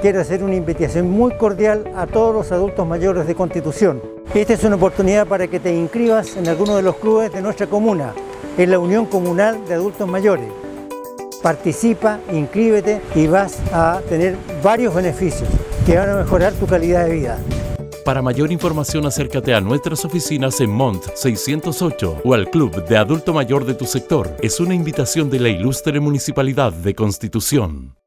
Quiero hacer una invitación muy cordial a todos los adultos mayores de Constitución. Esta es una oportunidad para que te inscribas en alguno de los clubes de nuestra comuna, en la Unión Comunal de Adultos Mayores. Participa, inscríbete y vas a tener varios beneficios que van a mejorar tu calidad de vida. Para mayor información acércate a nuestras oficinas en Mont 608 o al Club de Adulto Mayor de tu sector. Es una invitación de la Ilustre Municipalidad de Constitución.